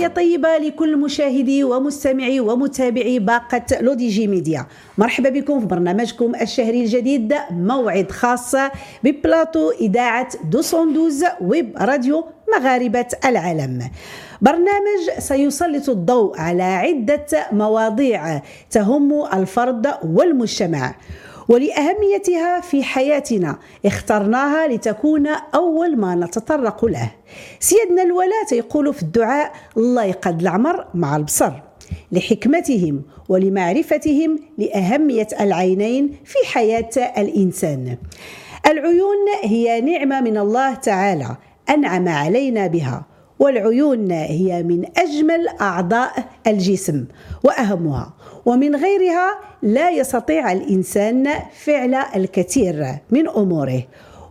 تحية طيبة لكل مشاهدي ومستمعي ومتابعي باقة لودي جي ميديا. مرحبا بكم في برنامجكم الشهري الجديد موعد خاص ببلاطو إذاعة 212 ويب راديو مغاربة العالم. برنامج سيسلط الضوء على عدة مواضيع تهم الفرد والمجتمع. ولأهميتها في حياتنا اخترناها لتكون أول ما نتطرق له. سيدنا الولاة يقول في الدعاء الله يقد العمر مع البصر. لحكمتهم ولمعرفتهم لأهمية العينين في حياة الإنسان. العيون هي نعمة من الله تعالى أنعم علينا بها. والعيون هي من أجمل أعضاء الجسم وأهمها ومن غيرها لا يستطيع الإنسان فعل الكثير من أموره.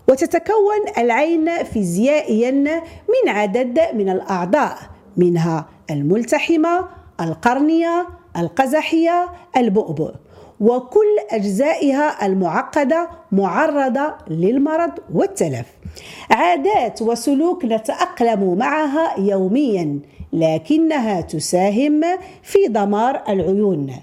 وتتكون العين فيزيائيا من عدد من الأعضاء منها الملتحمة القرنية القزحية البؤبؤ. وكل أجزائها المعقدة معرضة للمرض والتلف. عادات وسلوك نتأقلم معها يوميا لكنها تساهم في دمار العيون.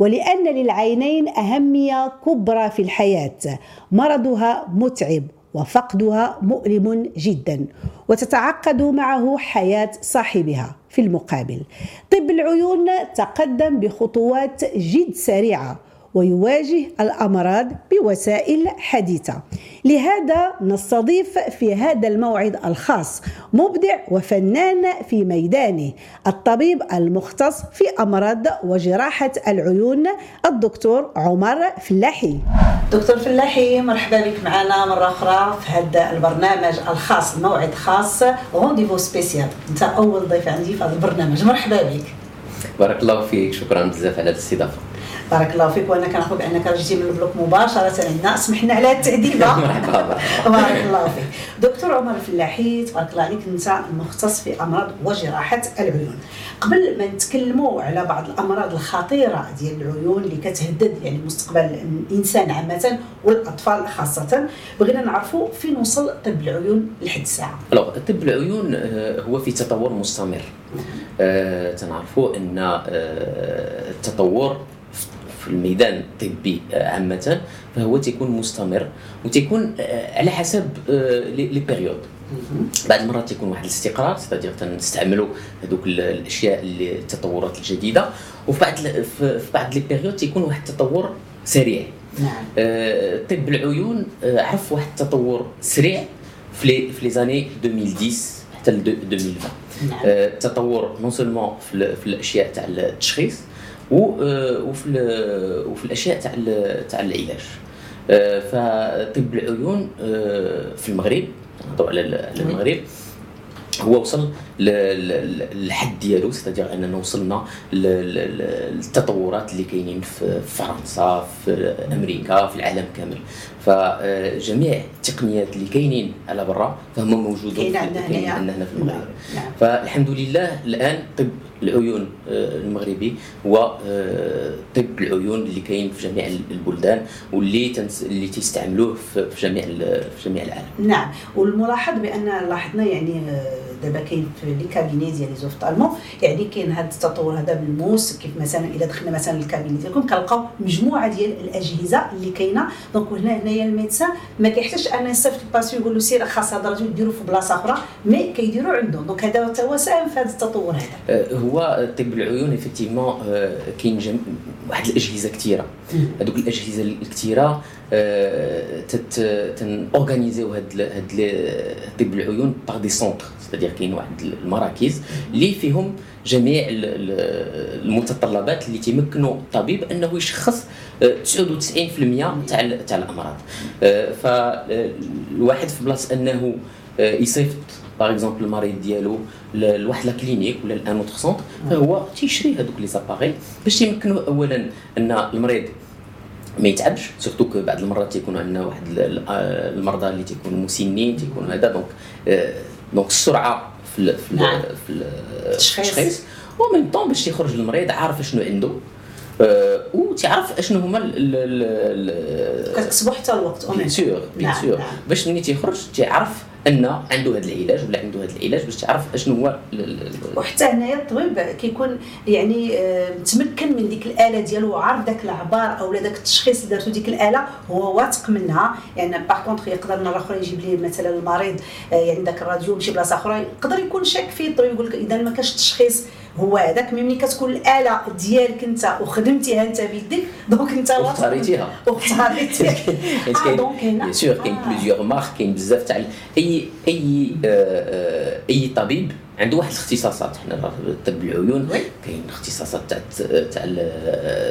ولأن للعينين أهمية كبرى في الحياة. مرضها متعب وفقدها مؤلم جدا وتتعقد معه حياة صاحبها في المقابل. طب العيون تقدم بخطوات جد سريعة ويواجه الأمراض بوسائل حديثة. لهذا نستضيف في هذا الموعد الخاص مبدع وفنان في ميدانه الطبيب المختص في أمراض وجراحة العيون الدكتور عمر فلاحي. دكتور فلاحي مرحبا بك معنا مرة أخرى في هذا البرنامج الخاص موعد خاص rendez-vous spécial أنت أول ضيف عندي في هذا البرنامج. مرحبا بك. بارك الله فيك شكرا بزاف على الاستضافة. بارك الله فيك وأنا كنعرفوا بأنك جيتي من ال bloc مباشرة. عندنا اسمح لنا على مرحبا بارك الله فيك. دكتور عمر الفلاحي تبارك الله عليك انت مختص في أمراض وجراحة العيون. قبل ما نتكلموا على بعض الأمراض الخطيرة ديال العيون اللي كتهدد يعني مستقبل الإنسان عامة والأطفال خاصة بغينا نعرفوا فين وصل طب العيون لحد الساعة؟ طب العيون آه، هو في تطور مستمر. آه تنعرفوا أن آه التطور في الميدان الطبي آه، عامة فهو تيكون مستمر وتيكون آه، على حسب آه، les périodes. بعض المرات تيكون واحد الاستقرار c'est-à-dire تنستعملوا هذوك الأشياء اللي التطورات الجديدة وفي بعض في بعض les périodes تيكون واحد التطور سريع. نعم. طب العيون عرف واحد التطور سريع في les années 2010 حتى 2020 نعم. التطور non seulement في الأشياء تاع التشخيص وفي وفي الأشياء تاع تاع العلاج. آه، فطب العيون آه، في المغرب نهضروا على المغرب هو وصل للحد ديالو ستادير أننا وصلنا للتطورات اللي كاينين في فرنسا في أمريكا في العالم كامل. فجميع التقنيات اللي كاينين على برا فهم موجودين عندنا هنا في المغرب نعم. نعم. فالحمد لله الآن طب العيون آه، المغربي هو آه، طب العيون اللي كاين في جميع البلدان واللي تنس... اللي تيستعملوه في جميع في جميع العالم نعم والملاحظ بأن لاحظنا يعني آه، دابا كاين في les cabinets ديال les ophtalmos يعني كاين هذا التطور هذا بالموس كيف مثلا اذا دخلنا مثلا لل cabinet ديالكم كنلقاو مجموعة ديال الأجهزة اللي كاينة. donc هنا هنايا ال médecin ما كيحتاجش أن يصيفط الباسيو يقول له سير خاص هذا الرجل ديرو في بلاصة أخرى mais كيديروا عندهم donc هذا هو ساهم في هذا التطور هذا. هو طب العيون effectivement كاين جم... واحد الأجهزة كثيره هذوك الأجهزة الكثيره تن organiserيو هاد هاد طب العيون par des centres c'est-à-dire كاين واحد المراكز اللي فيهم جميع المتطلبات اللي تيمكنوا الطبيب أنه يشخص 99% تاع تاع الأمراض. فالواحد في بلاصة أنه يصيفط par exemple المريض ديالو لواحد la clinique ولا ل un autre centre فهو تيشري هذوك les appareils باش يمكنوا اولا أن المريض ما يتعبش surtout que بعض المرات تيكونوا عندنا واحد المرضى اللي تيكونوا مسنين تيكونوا هذا donc donc السرعة في في, نعم. في التشخيص ومن طون باش يخرج المريض عارف شنو عنده أه وتعرف أشنو هما كتكسبوا حتى الوقت بيان سور بيان سور باش ملي تيخرج تيعرف أن عنده هذا العلاج ولا عنده هذا العلاج باش تعرف أشنو هو وحتى هنايا الطبيب كيكون يعني آه، متمكن من ديك الآلة ديالو وعارف ذاك العبار أو ذاك التشخيص اللي دارتو ديك الآلة هو واثق منها. يعني par contre يقدر مره أخرى يجيب ليه مثلا المريض آه، يعني ذاك الراديو من شي بلاصة أخرى يقدر يكون شاك فيه الطبيب يقول لك إذا ما كانش تشخيص هو هذاك ملي كتكون الآلة ديالك انت وخدمتيها انت بيديك donc انت واختاريتيها. واختاريتيها. donc هنا. bien sûr كاين plusieurs marques كاين بزاف تاع اي أي آه، أي طبيب عنده واحد الاختصاصات. حنا طب العيون كاين اختصاصات تاع تاع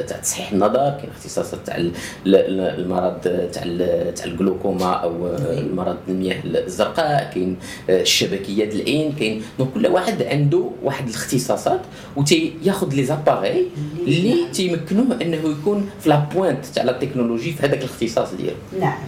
تاع تصحيح النظر كاين اختصاصات تاع المرض تاع تاع الجلوكوما أو المرض المياه الزرقاء كاين الشبكية ديال العين كاين donc كل واحد عنده واحد الاختصاصات وتياخذ les appareils اللي تيمكنوه إنه يكون في la pointe تاع la technologie في هذاك الاختصاص ديالو. نعم.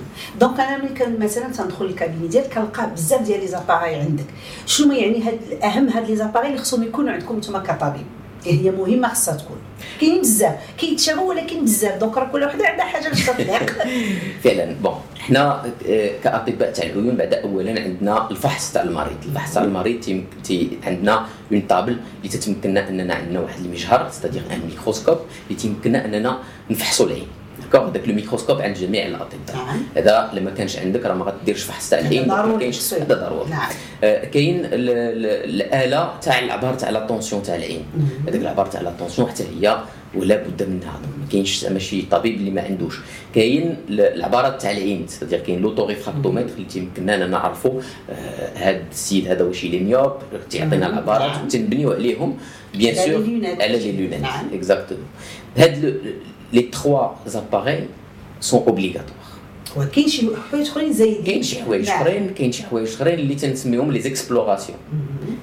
donc أنا ملي كان مثلا تندخل ال cabinet ديالك كنلقى بزاف ديال les appareils عندك. شنو يعني هاد أهم هاد les appareils اللي خصهم يكونوا عندكم نتوما كطبيب هي مهمة خصها تكون. كاين بزاف كيتشابهوا ولكن بزاف. donc راه كل وحده عندها حاجة باش تطلق. فعلا. bon حنا آه، كأطباء تاع العيون بعد اولا عندنا الفحص تاع المريض. الفحص تاع المريض تي عندنا une table اللي تتمكننا أننا عندنا واحد المجهر c'est-à-dire un microscope اللي تيمكننا أننا نفحصوا العين داك الميكروسكوب عند جميع الأطباء. نعم. هذا لما كانش عندك راه ما غديرش فحص تاع العين ما كاينش هذا ضروري. نعم. آه كاين الآلة تاع العبار تاع la tension تاع العين. هذاك العبار تاع la tension حتى هي ولا بد منها ما كاينش زعما شي طبيب اللي ما عندوش. كاين العبارات تاع العين c'est-à-dire كاين l'autoréfractomètre اللي تيمكننا نعرفوا آه هذا السيد هذا واش les myopes تيعطينا العبارات وتنبنيو عليهم bien sûr على les lunettes exactement هاد les trois appareils sont obligatoires. وكاين شي حوايج اخرين زايدين كاين شي حوايج اخرين كاين شي حوايج اخرين اللي تنسميهم les explorations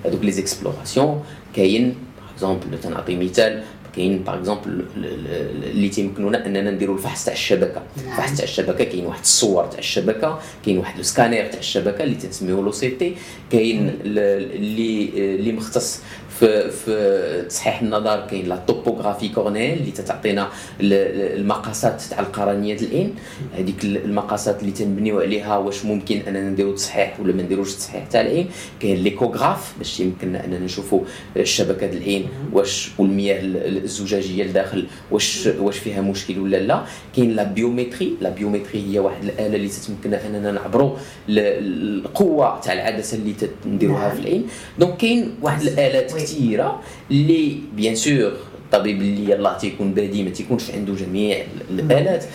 هذوك les explorations كاين par exemple تنعطي مثال كاين par exemple اللي تيمكنونا اننا نديروا الفحص تاع الشبكه الفحص تاع الشبكه كاين واحد الصور تاع الشبكه كاين واحد السكانير تاع الشبكه اللي تنسميوه l'OCT كاين اللي اللي مختص في في تصحيح النظر كاين la topographie cornéenne اللي تتعطينا المقاسات تاع القرنية العين هذيك المقاسات اللي تنبنيو عليها واش ممكن أننا نديرو تصحيح ولا ما نديروش تصحيح تاع العين كاين l'échographe باش يمكننا أننا نشوفوا الشبكة العين واش والمياه الزجاجية لداخل واش واش فيها مشكل ولا لا. كاين la biométrie la biométrie هي واحد الآلة اللي تتمكننا أننا نعبروا القوة تاع العدسة اللي نديروها في العين donc كاين واحد الالات كثيرة اللي bien sûr الطبيب اللي الله تيكون بادي ما تيكونش عنده جميع الآلات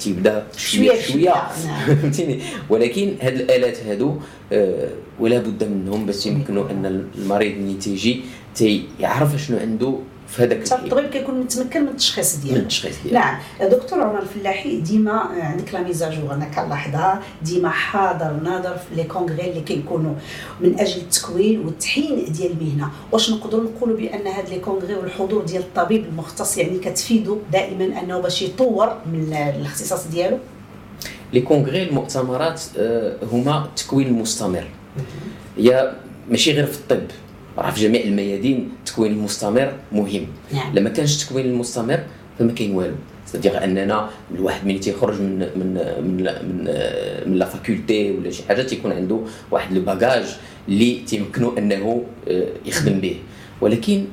تيبدأ شوية شوية. فهمتيني ولكن هاد الآلات هادو آه، ولا بد منهم باش يمكنوا أن المريض ملي تيجي تيعرف شنو عنده في هذاك الطبيب كيكون متمكن من التشخيص ديالو من التشخيص ديالو نعم. دكتور عمر الفلاحي ديما عندك لا ميزاجور أنا كنلاحظها ديما حاضر ناظر في لي كونغري اللي كيكونوا من أجل التكوين والتحيين ديال المهنة. واش نقدروا نقولوا بأن هاد لي كونغري والحضور ديال الطبيب المختص يعني كتفيدوا دائما أنه باش يطور من الاختصاص ديالو؟ les congrès المؤتمرات آه، هما التكوين المستمر هي ماشي غير في الطب. راه في جميع الميادين التكوين المستمر مهم. نعم. لما كانش التكوين المستمر فما كاين والو. سيدير أننا الواحد ملي تيخرج من من من من, من la faculté ولا شي حاجة تيكون عنده واحد le bagage اللي تيمكنو أنه آه، يخدم به. ولكن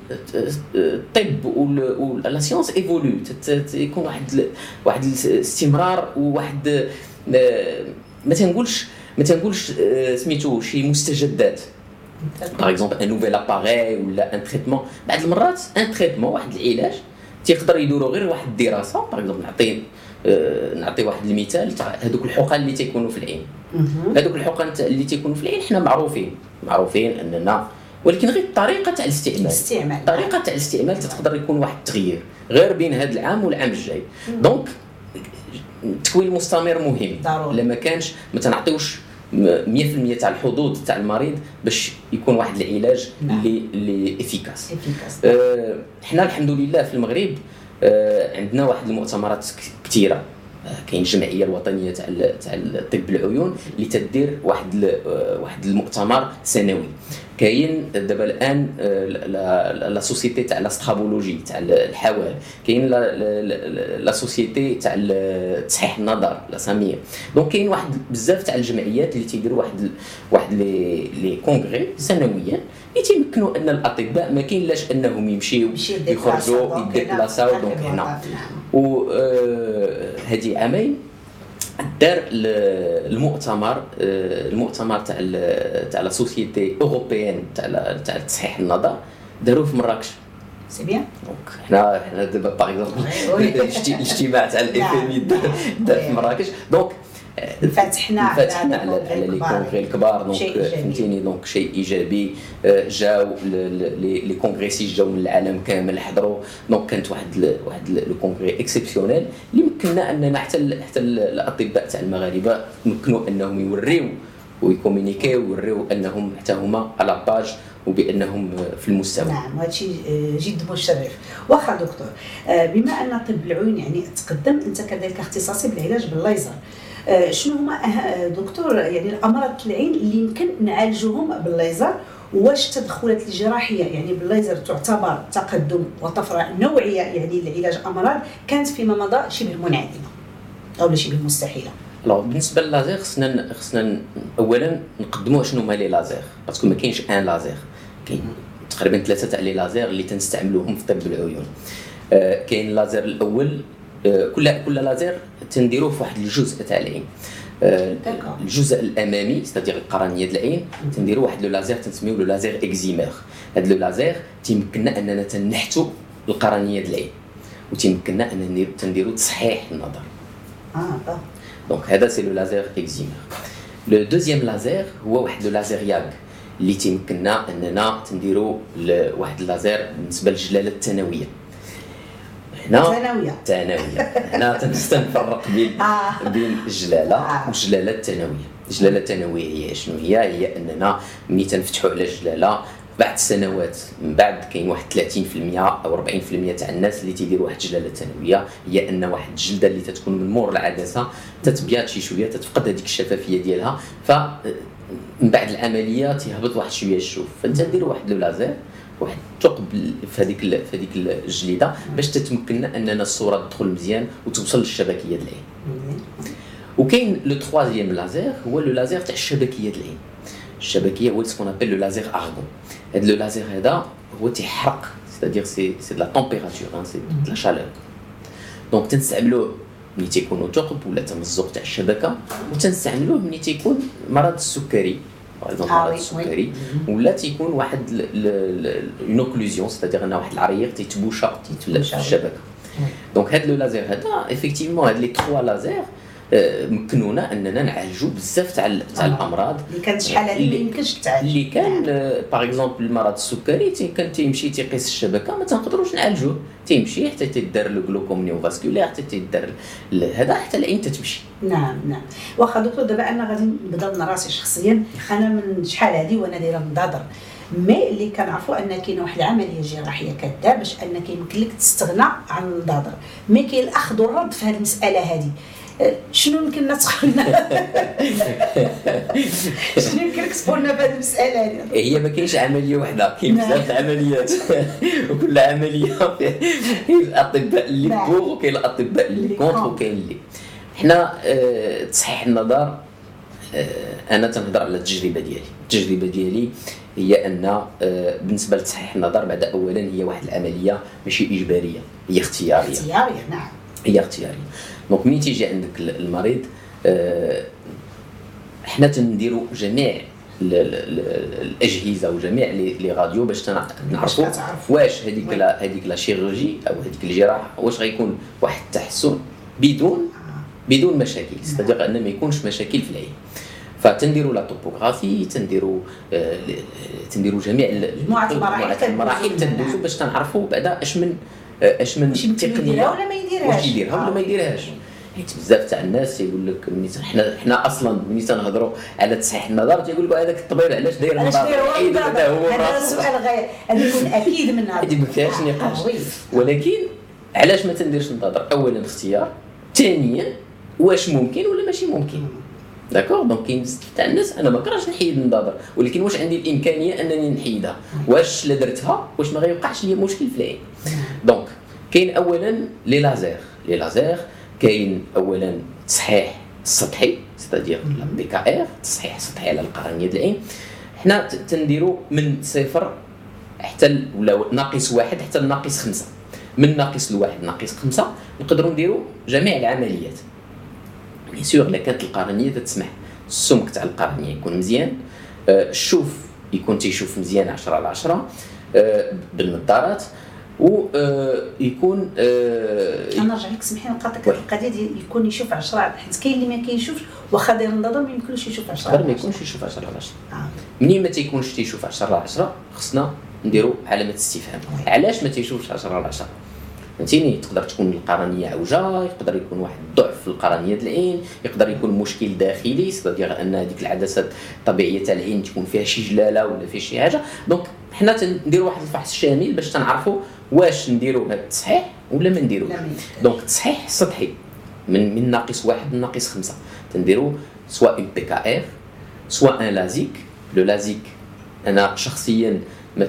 الطب و la science évolue. تيكون واحد واحد الاستمرار وواحد آه، ما تنقولش ما تنقولش آه، سميتو شي مستجدات. par exemple un nouvel appareil ولا un traitement بعض المرات un traitement واحد العلاج. تيقدر يدوروا غير واحد الدراسة. par exemple نعطي آه، نعطي واحد المثال تاع هذوك الحقن اللي تيكونوا في العين. هذوك الحقن اللي تيكونوا في العين حنا معروفين. معروفين أننا ولكن غير الطريقة تاع الاستعمال. الاستعمال. الطريقة تاع الاستعمال تقدر يكون واحد التغيير غير بين هذا العام والعام الجاي. donc التكوين المستمر مهم. ضروري. لما كانش ما تنعطيوش 100% تاع الحظوظ تاع المريض باش يكون واحد العلاج نعم. اللي اللي efficace. آه، حنا الحمد لله في المغرب آه، عندنا واحد المؤتمرات كثيره كاين الجمعية الوطنية تاع تاع طب العيون اللي تدير واحد واحد المؤتمر سنوي. كاين دابا الان لا سوسيتي تاع لاسترابولوجي تاع الحوال. كاين لا سوسيتي تاع تصحيح النظر لا ساميه دونك كاين واحد بزاف تاع الجمعيات اللي تيديروا واحد واحد لي لي كونغري سنويا اللي تيمكنوا أن الأطباء ما كاين لاش أنهم يمشيو يخرجوا يديبلاساو دونك هنا. و هذه عامين دار المؤتمر آه، المؤتمر تاع تاع la société européenne تاع تاع تصحيح النظر داروه في مراكش. دابا par exemple الاجتماع تاع الاف ام دار في مراكش. donc انفتحنا انفتحنا على على les congrès الكبار. donc فهمتيني؟ donc شيء إيجابي. آه، جاو les congressistes جاو من العالم كامل حضروا. donc كانت واحد واحد le congrès exceptionnel اللي مكننا أننا حتى حتى الأطباء تاع المغاربة مكنوا أنهم يوريو ويكومونيكيو ويوريو أنهم حتى هما à la page وبأنهم في المستوى. نعم وهذا شيء آه، جد مشرف. واخا دكتور آه، بما أن طب العيون يعني تقدم أنت كذلك اختصاصي بالعلاج بالليزر آه، شنو هما دكتور يعني الأمراض العين اللي يمكن نعالجوهم بالليزر؟ واش التدخلات الجراحية يعني بالليزر تعتبر تقدم وطفره نوعية يعني لعلاج أمراض كانت فيما مضى شبه منعدمة أو شبه مستحيلة؟ alors بالنسبة للازير خصنا خصنا اولا نقدموا شنو هما les lasers parce que ما كاينش un laser كاين تقريبا ثلاثة تاع les lasers اللي تنستعملوهم في طب العيون. آه كاين اللازير الأول آه كل كل لازير تنديروه في واحد الجزء تاع العين. آه الجزء الأمامي c'est-à-dire القرنية ديال العين تنديروا واحد le laser تنسميو le laser excimer. هذا le laser تيمكننا أننا تنحتوا القرنية ديال العين وتيمكننا أننا تنديروا تصحيح النظر. آه donc هذا c'est le laser excimer. le deuxième laser هو واحد le laser ياك اللي تيمكننا أننا تنديرو واحد اللازير بالنسبة للجلالة الثانوية. هنا ثانويه ثانويه هنا تنفرق بين آه. بين الجلالة آه. والجلالة الثانوية. الجلالة الثانوية هي شنو هي؟ هي أننا ملي تنفتحوا على الجلالة بعد سنوات من بعد كاين واحد 30% أو 40% تاع الناس اللي تيديروا واحد الجلالة ثانوية هي أن واحد الجلدة اللي تتكون من مور العدسة تتبيض شي شوية تتفقد هذيك الشفافية ديالها ف من بعد العملية تيهبط واحد شوية الشوف. فأنت دير واحد le laser واحد الثقب في هذيك في هذيك الجليدة باش تتمكننا أننا الصورة تدخل مزيان وتوصل للشبكية ديال العين. وكاين le troisième laser هو le laser تاع الشبكية ديال العين. الشبكيه هو ce qu'on appelle le laser argon هذا le laser هذا هو تيحرق c'est-à-dire c'est c'est la température c'est la chaleur donc تنستعملوه ملي تيكونوا ثقب ولا تمزق تاع الشبكه وتنستعملوه ملي تيكون مرض السكري par مرض السكري ولا تيكون واحد une occlusion c'est-à-dire un واحد العريق تيتبوشا تيتولى في الشبكه donc هاد le laser هذا effectivement هاد les trois lasers مكنونا أننا نعالجوا بزاف تاع تاع الأمراض. اللي كانت شحال هذه ما يمكنش تعالج اللي كان par exemple المرض السكري كان تيمشي تيقيس الشبكة ما تنقدروش نعالجوه. تيمشي حتى تيدار le glaucome néovasculaire حتى تيدار هذا حتى العين تتمشي. نعم نعم. واخا دكتور دابا أنا غادي نبدا من راسي شخصيا. أنا من شحال هذه وأنا دايرة نضاضر مي اللي كنعرفوا أن كاينة واحد العملية جراحية كدار باش انك يمكن لك تستغنى عن النظاظر مي كاين الاخذ والرد في هذه المسألة هذه. شنو يمكن ندخلنا شنو يمكن لك تقولنا في هذه المسألة هذه؟ هي ما كاينش عملية واحدة كاين نعم. بزاف العمليات. وكل عملية كاين الأطباء اللي نعم. pour وكاين الأطباء اللي contre. وكاين اللي. حنا آه، تصحيح النظر آه، أنا تنهضر على التجربة ديالي. التجربة ديالي هي أن آه، بالنسبة لتصحيح النظر بعد اولا هي واحد العملية ماشي إجبارية هي اختيارية. اختيارية نعم. هي اختياريه donc ملي تيجي عندك المريض آه، حنا تنديروا جميع الأجهزة وجميع les radios باش نعرفوا واش هذيك هذيك la chirurgie أو هذيك الجراحه واش غيكون واحد التحسن بدون. بدون مشاكل. c'est-à-dire أن ما يكونش مشاكل في العين. فتنديروا la topographie تنديروا آه تنديروا جميع المراحل. تندوزوا باش تنعرفوا بعدا أش من اش من تقنية؟ ولا ما يديرهاش. واش يديرها ولا ما يديرهاش؟ حيت بزاف تاع الناس يقول لك ملي حنا حنا أصلا ملي تنهضروا على تصحيح النظر تيقول لك هذاك الطبيب علاش داير النظر؟ هذا هو هذا سؤال غير. هذا يكون أكيد من هذا. هذه ما فيهاش نقاش. ولكن علاش ما تنديرش النظر اولا اختيار ثانيا واش ممكن ولا ماشي ممكن؟ d'accord donc كاين بزاف تاع الناس أنا ما كرهش نحيد النظاظر ولكن واش عندي الإمكانية أنني نحيدها؟ واش لا درتها؟ واش ما غيوقعش لي مشكل في العين. donc كاين اولا les lasers les lasers كاين اولا تصحيح السطحي c'est-à-dire PKR تصحيح سطحي على القرنيه ديال العين. حنا تنديرو من صفر حتى ولا ناقص واحد حتى ناقص خمسة. من ناقص لواحد ناقص خمسة نقدروا نديروا جميع العمليات. bien sûr إلا كانت القرنية تسمح. السمك تاع القرنية يكون مزيان. آه، الشوف يكون تيشوف مزيان 10 على 10 آه، بالنظارات ويكون آه أنا نرجع لك سمحي نقاطعك القضية ديال يكون يشوف 10 حيت كاين اللي ما كيشوفش واخا داير النظر ما يمكنلوش يشوف 10 على 10 ما يكونش يشوف 10 على 10 آه. منين ما تيكونش تيشوف 10 على 10 خصنا نديروا علامة استفهام. علاش ما تيشوفش 10 على 10 فهمتيني؟ تقدر تكون القرنية عوجه يقدر يكون واحد الضعف في القرنية ديال العين يقدر يكون مشكل داخلي c'est-à-dire أن هذيك العدسات الطبيعيه تاع العين تكون فيها شي جلالة ولا فيها شي حاجة. donc حنا تنديروا واحد الفحص شامل باش تنعرفوا واش نديروا هذا التصحيح ولا ما نديروش. donc التصحيح السطحي من من ناقص واحد لناقص خمسة. تنديروا سواء un PKR سواء un LASIK le LASIK أنا شخصيا ما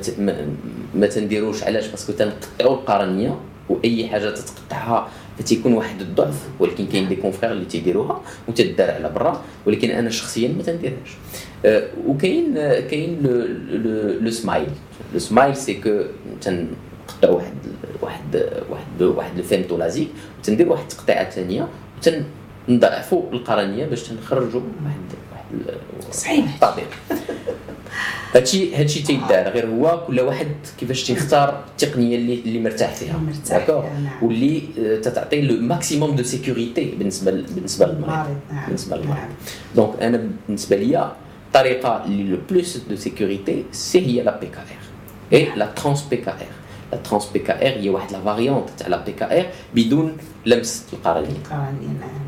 ما تنديروش علاش؟ parce que تنقطعوا القرنية. وأي حاجة تتقطعها فتيكون واحد الضعف ولكن كاين des confrères اللي تيديروها وتدار على برا ولكن أنا شخصيا ما تنديرهاش. أه وكاين كاين le SMILE le SMILE c'est que تنقطع واحد واحد واحد واحد ال femto-LASIK وتندير واحد التقطيعة ثانية وتنضعفوا القرنية باش تنخرجوا واحد واحد صحيح. طبيعي هادشي هادشي تيدار غير هو كل واحد كيفاش تيختار التقنية اللي اللي مرتاح فيها. d'accord نعم. واللي آه، تتعطي le maximum de sécurité بالنسبة بالنسبة للمريض. نعم. بالنسبة للمريض. نعم. donc أنا بالنسبة ليا الطريقة اللي le plus de sécurité c'est هي لا بي كا ار اي لا ترانس بي كا ار لا ترانس بي كا ار هي واحد la variante تاع la PKR بدون لمس القرنية. القرنية نعم.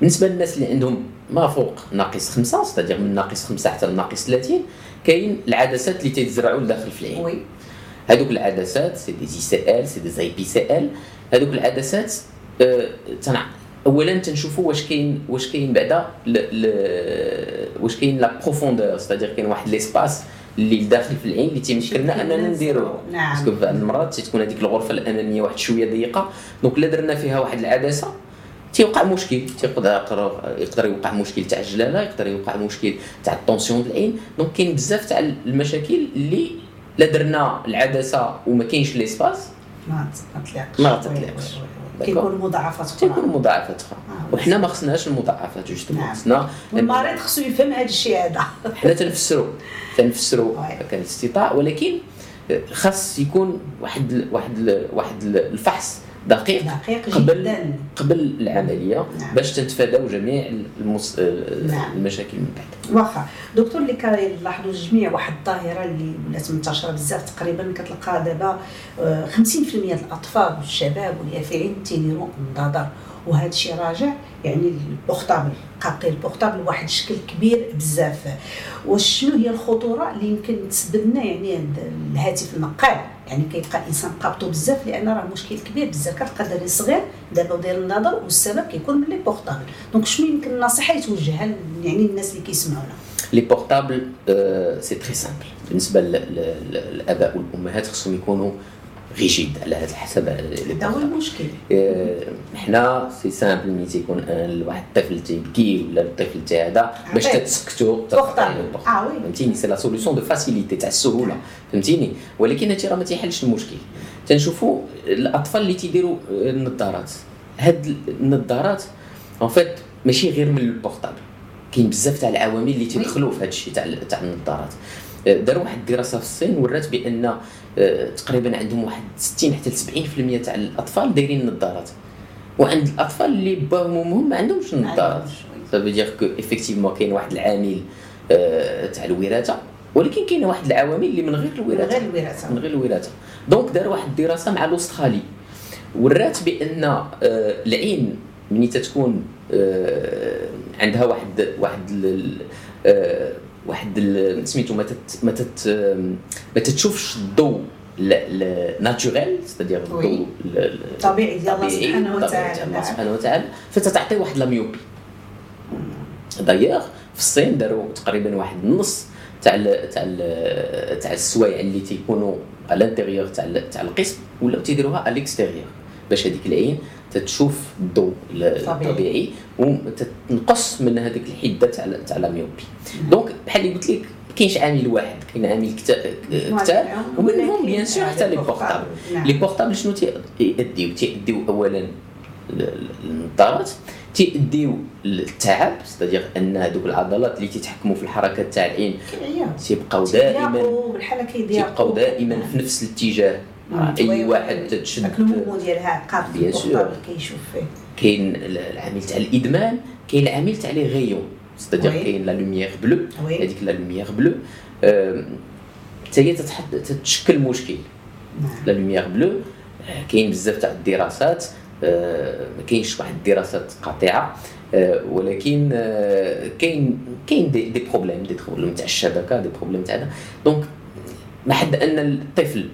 بالنسبة للناس اللي عندهم ما فوق ناقص خمسة c'est-à-dire من ناقص خمسة حتى لناقص 30 كاين العدسات اللي تيتزرعوا لداخل في العين. oui. هذوك العدسات سي دي سي إل سي دي زي بي سي إل هذوك العدسات آه تنع اولا تنشوفوا واش كاين واش كاين بعدا واش كاين la profondeur c'est-à-dire كاين واحد l'espace اللي داخل في العين اللي تيمكننا أننا نديروه نعم. parce que بعض المرات تكون هذيك الغرفة الأمامية واحد شوية ضيقة donc الا درنا فيها واحد العدسة تيوقع مشكل تيقدر يقدر يوقع مشكل تاع الجلالة يقدر يوقع مشكل تاع ال tension ديال العين. donc كاين بزاف تاع المشاكل اللي لا درنا العدسة وما كاينش l'espace ما تطلقش. ما تطلقش. كيكون مضاعفات أخرى كيكون مضاعفات أخرى آه وحنا ما خصناش المضاعفات justement. نعم. خصنا المريض خصو يفهم هذا الشيء هذا. حنا تنفسروا تنفسروا قدر الاستطاع. ولكن خاص يكون واحد واحد واحد الفحص. دقيق, دقيق قبل جدا. قبل العملية نعم. باش تتفاداو جميع المس... نعم. المشاكل من بعد واخا دكتور اللي كنلاحظوا الجميع واحد الظاهرة اللي ولات منتشره بزاف تقريبا كتلقى دابا 50% ديال الأطفال والشباب واليافعين تيديروا النظر وهذا الشيء راجع يعني ال portable قاقي ال portable واحد الشكل كبير بزاف واش شنو هي الخطورة اللي يمكن تسبب لنا يعني الهاتف النقال يعني كيبقى الإنسان قابطو بزاف لأن راه مشكل كبير. بزاف كتلقى دري صغير دابا وداير النظر والسبب كيكون من les portables donc شنو يمكن النصيحة يتوجهها يعني الناس اللي كيسمعونا؟ les portables c'est très simple بالنسبة للآباء والأمهات خصهم يكونوا rigides على هذا الحسب هذا هو المشكل. حنا c'est simple ملي تيكون واحد الطفل تيبكي ولا الطفل تاع هذا باش تتسكتو فهمتيني؟ c'est la solution de facilité تاع السهولة. فهمتيني؟ ولكن هادشي راه ما تيحلش المشكل. تنشوفوا الأطفال اللي تيديروا النظارات. هاد النظارات en fait ماشي غير من ال portable. كاين بزاف تاع العوامل اللي تيدخلوا في هذا الشيء تاع تاع النظارات. داروا واحد الدراسة في الصين ورات بأن آه، تقريبا عندهم واحد 60 حتى 70% تاع الأطفال دايرين النظارات. وعند الأطفال اللي باهم وامهم ما عندهمش النظارات. ça veut dire que effectivement كاين واحد العامل آه، تاع الوراثة ولكن كاين واحد العوامل اللي من غير الوراثة. من غير الوراثة. من غير الوراثة. donc دار واحد الدراسة مع الأسترالي. ورات بأن آه، العين ملي تتكون عندها واحد واحد واحد سميتو ما تت ما تت ما تتشوفش الضوء naturelle c'est-à-dire الضوء الطبيعي ديال الله سبحانه وتعالى. الله سبحانه وتعالى. فتتعطي واحد la myopie. دايوغ في الصين داروا تقريبا واحد النص تاع تاع تاع السوايع اللي تيكونوا على ال intérieur تاع تاع القسم ولاو تيديروها على ال extérieur باش هذيك العين تتشوف الضوء الطبيعي وتنقص من هذيك الحدة تاع تاع la myopie. donc بحال اللي قلت لك كاينش عامل واحد كاين عامل كتار ومنهم bien sûr حتى les portables les portables شنو تيأديو؟ تيأديو اولا النظارات تيأديو للتعب c'est-à-dire أن هذوك العضلات اللي تيتحكموا في الحركات تاع العين تيبقاو دائما تيبقاو دائما في نفس الاتجاه. أي واحد تشد النمو ديالها قاف bien sûr كيشوف فيه. كاين العامل تاع الإدمان كاين العامل تاع les rayons. c'est-à-dire كاين la lumière bleue هذيك la lumière bleue حتى هي تتشكل مشكل. la lumière bleue كاين بزاف تاع الدراسات. ما كاينش واحد الدراسات قاطعة. ولكن كاين كاين des, des problèmes des problèmes تاع الشبكة des problèmes تاع donc ما حد أن الطفل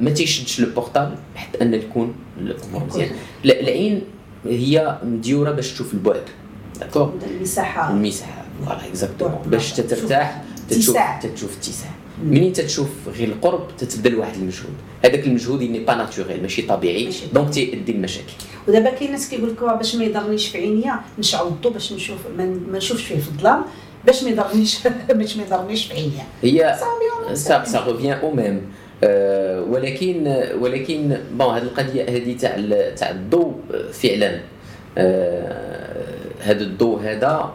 ما تيشدش le portable حتى أن يكون الأمور مزيان العين هي مديورة باش تشوف البعد. d'accord المساحة. المساحة. voilà exactement باش ترتاح تشوف تشوف اتساع منين تتشوف غير القرب تتبدا واحد المجهود. هذاك المجهود n'est pas naturel ماشي طبيعي. donc تيؤدي المشاكل. ودابا كاين ناس كيقول لك باش ما يضرنيش في عينيا نشعل الضو باش نشوف ما نشوفش فيه في الظلام باش ما يضرنيش باش ما يضرنيش في عينيا. هي ça ça revient au même ولكن ولكن bon هذه القضية هذه تاع تاع الضوء فعلا هذا الضوء هذا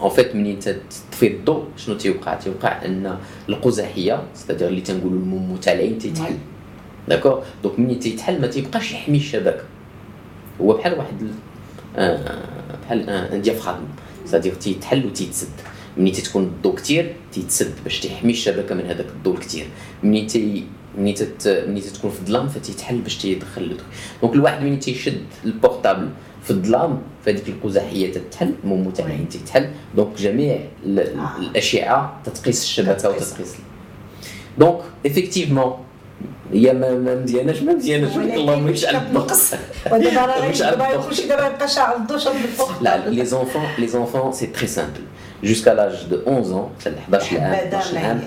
en fait منين تطفي الضوء شنو تيوقع؟ تيوقع أن القزحية c'est-à-dire اللي تنقولوا المومو تاع العين تيتحل d'accord donc منين تيتحل ما تيبقاش يحمي الشبكه هو بحال واحد بحال un diaphragme c'est-à-dire تيتحل وتيتسد. منين تكون الضوء كثير تيتسد باش تحمي الشبكة من هذاك الضوء الكثير منين تي منين تت... منين تكون في الظلام فتيتحل باش تيدخل donc الواحد منين تيشد ال portable في الظلام فهذيك القزحية تتحل مومو تاع العين تتحل donc جميع الأشعة تتقيس الشبكة وتتقيس. donc effectivement هي ما مزياناش ما مزياناش. اللهم يشعل النقص ودابا كلشي دابا يبقى شاعل الضو شاد لا les enfants les enfants c'est très simple jusqu'à l'âge de 11 حتى ل 11 عام 12 عام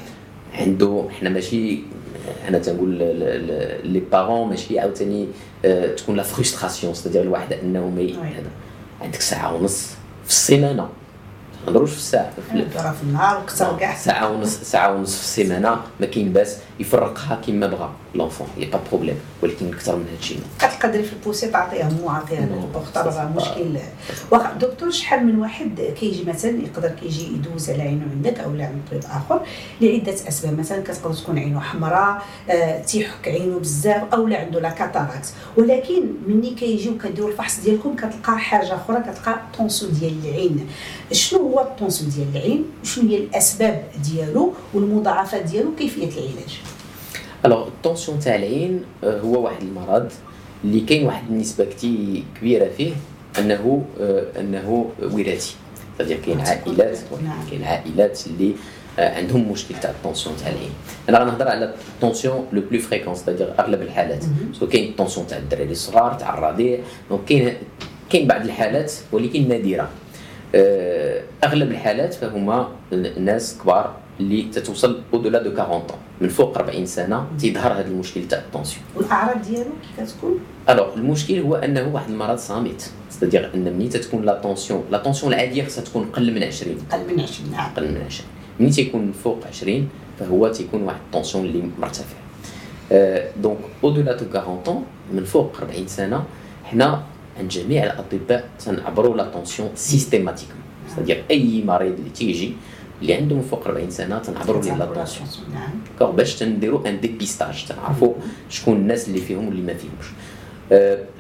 عنده حنا ماشي أنا تنقول les parents ماشي عاوتاني تكون la frustration c'est-à-dire الواحد انه ما عندك ساعه ونص في السيمانه نهضروش في الساعة في النهار وكثر كاع ساعه ونص ساعه ونص في السيمانه ما كاين باس يفرقها كما بغى l'enfant y a pas problème ولكن أكثر من هادشي. كتقدري في البوسي تعطيها مو عطيها ال portable راه مشكل واخا دكتور شحال من واحد كيجي مثلا يقدر كيجي يدوز على عينه عندك أو عند طبيب آخر لعدة أسباب. مثلا كتقدر تكون عينه حمراء آه تيحك عينه بزاف أو لا عنده la cataracte ولكن ملي كيجي وكديروا الفحص ديالكم كتلقى حاجة أخرى كتلقى tension ديال العين. شنو هو ال tension ديال العين؟ وشنو هي الأسباب ديالو والمضاعفات ديالو؟ وكيفيه العلاج؟ alors ال tension تاع العين هو واحد المرض اللي كاين واحد النسبة كبيره فيه انه انه وراثي c'est-à-dire كاين عائلات كاين عائلات اللي عندهم مشكل تاع ال tension تاع العين أنا غنهضر على ال tension le plus fréquent c'est-à-dire اغلب الحالات سو كاين ال tension تاع الدراري الصغار تاع الرضيع donc كاين كاين بعض الحالات ولكن نادره اغلب الحالات فهما الناس كبار اللي تتوصل au-delà de 40 من فوق 40 سنة تيظهر هذا المشكل تاع ال tension والأعراض ديالو كي كتكون؟ alors المشكل هو أنه واحد المرض صامت. c'est-à-dire أن ملي تتكون la tension la tension العادية خصها تكون قل من 20 قل من 20 نعم. قل من 20 ملي تيكون فوق 20 فهو تيكون واحد tension اللي مرتفع. donc au-delà de 40 من فوق 40 سنة حنا عند جميع الأطباء تنعبروا la tension systématiquement c'est-à-dire أي مريض اللي تيجي اللي عندهم فوق 40 سنة تنعبروا ليه la tension نعم. باش تنديروا un dépistage تنعرفوا شكون الناس اللي فيهم واللي ما فيهمش.